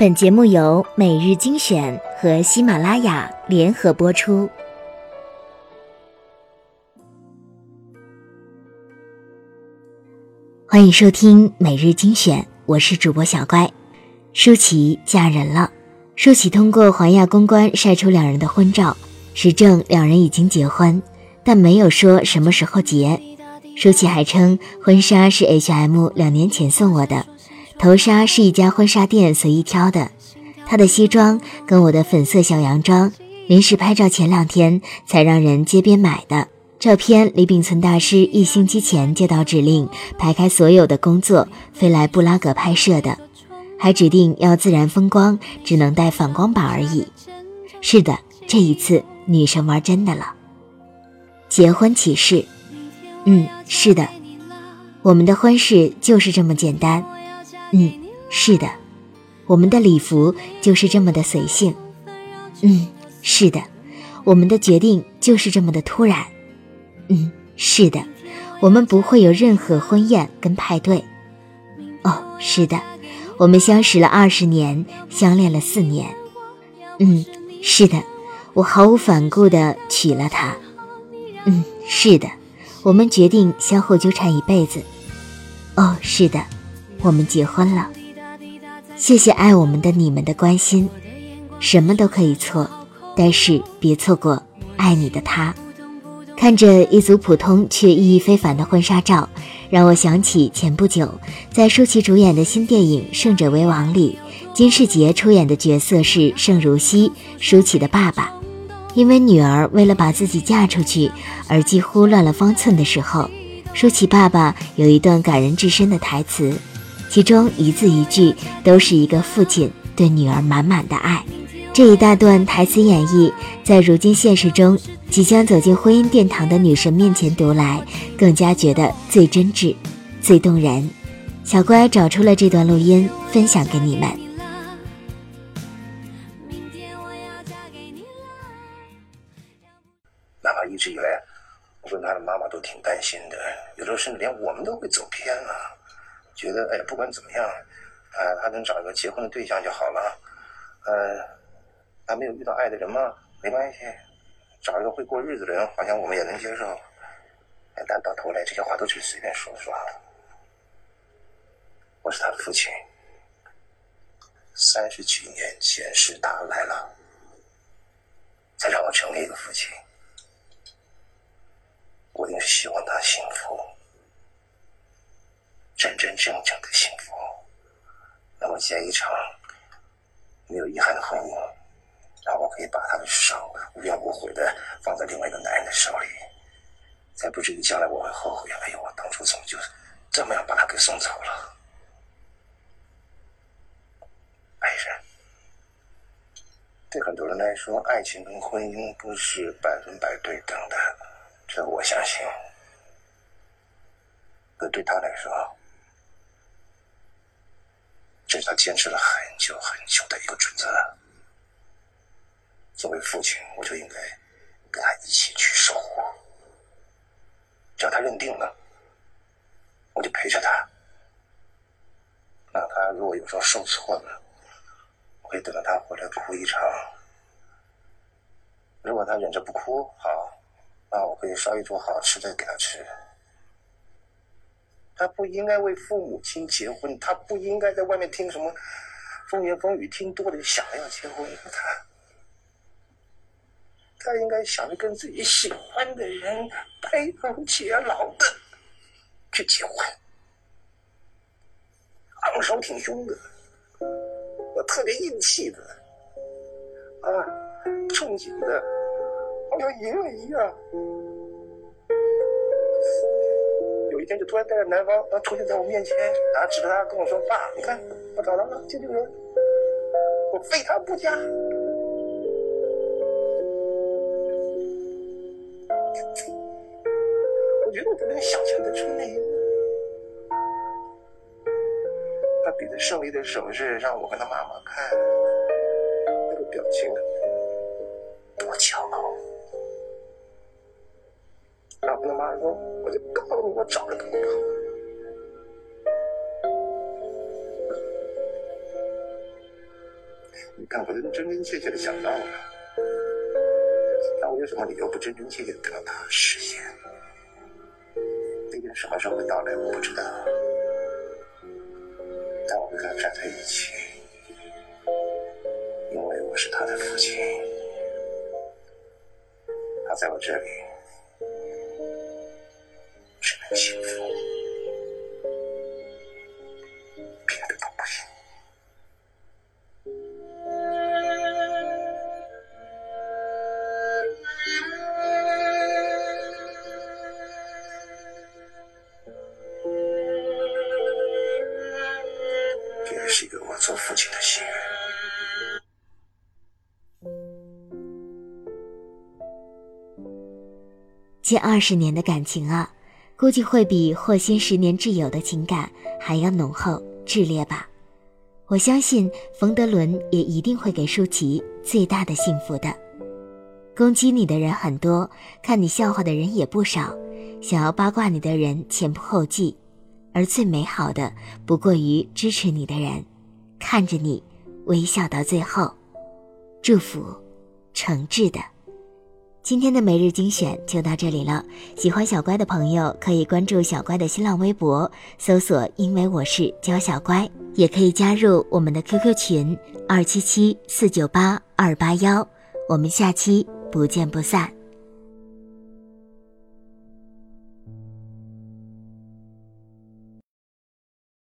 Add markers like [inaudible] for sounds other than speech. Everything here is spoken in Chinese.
本节目由每日精选和喜马拉雅联合播出。欢迎收听每日精选我是主播小乖。舒淇嫁人了舒淇通过环亚公关晒出两人的婚照实证两人已经结婚但没有说什么时候结。舒淇还称婚纱是 hm 两年前送我的。头纱是一家婚纱店随意挑的，她的西装跟我的粉色小洋装临时拍照前两天才让人街边买的。照片李秉存大师一星期前接到指令，排开所有的工作，飞来布拉格拍摄的。还指定要自然风光，只能带反光板而已。是的，这一次女神玩真的了。结婚启事。嗯，是的，我们的婚事就是这么简单。嗯是的。我们的礼服就是这么的随性。嗯是的。我们的决定就是这么的突然。嗯是的。我们不会有任何婚宴跟派对。哦是的。我们相识了二十年相恋了四年。嗯是的。我毫无反顾的娶了她。嗯是的。我们决定相互纠缠一辈子。哦是的。我们结婚了。谢谢爱我们的你们的关心，什么都可以错，但是别错过爱你的他。看着一组普通却意义非凡的婚纱照，让我想起前不久在舒淇主演的新电影胜者为王里，金世杰出演的角色是盛如熙，舒淇的爸爸。因为女儿为了把自己嫁出去而几乎乱了方寸的时候，舒淇爸爸有一段感人至深的台词。其中一字一句都是一个父亲对女儿满满的爱，这一大段台词演绎，在如今现实中即将走进婚姻殿堂的女神面前读来，更加觉得最真挚、最动人。小乖找出了这段录音，分享给你们。哪怕一直以来，我跟他的妈妈都挺担心的，有时候甚至连我们都会走偏了。觉得哎呀，不管怎么样，啊，他能找一个结婚的对象就好了，呃，他没有遇到爱的人吗，没关系，找一个会过日子的人，好像我们也能接受，哎，但到头来这些话都只是随便说说。我是他的父亲，三十几年前是他来了，才让我成为一个父亲，我也是希望他幸福。真真正正的幸福，那么结一场没有遗憾的婚姻，让我可以把他的手无怨无悔的放在另外一个男人的手里，才不至于将来我会后悔，哎呦，我当初怎么就这么样把他给送走了？爱人，对很多人来说，爱情跟婚姻不是百分百对等的，这我相信，可对他来说。这是他坚持了很久很久的一个准则。作为父亲我就应该跟他一起去守护。只要他认定了我就陪着他。那他如果有时候受挫了我会等到他回来哭一场。如果他忍着不哭好那我可以烧一桌好吃的给他吃。他不应该为父母亲结婚他不应该在外面听什么风言风语听多了就想要结婚。他 [laughs] 他应该想着跟自己喜欢的人白头偕老的去结婚。昂首挺胸的我特别硬气的啊憧憬的好像赢了一样。就突然带着男方然后出现在我面前然后指着他跟我说爸你看我找到了就这个人我非他不嫁。我觉得我都能想象得出来他比的胜利的手势让我跟他妈妈看那个表情他说，我就告诉你，我找了个工厂。你看，我能真真切切的想到了，但我有什么理由不真真切切的得到他实现？那天什么时候会到来，我不知道，但我跟他站在一起，因为我是他的父亲，他在我这里。幸福，别的都不行。这也。是一个我做父亲的心愿。近二十年的感情啊，估计会比霍心十年挚友的情感还要浓厚炽烈吧。我相信冯德伦也一定会给舒淇最大的幸福的。攻击你的人很多，看你笑话的人也不少，想要八卦你的人前仆后继。而最美好的，不过于支持你的人，看着你微笑到最后，祝福，诚挚的。今天的每日精选就到这里了。喜欢小乖的朋友可以关注小乖的新浪微博，搜索“因为我是教小乖”，也可以加入我们的 QQ 群二七七四九八二八幺。我们下期不见不散。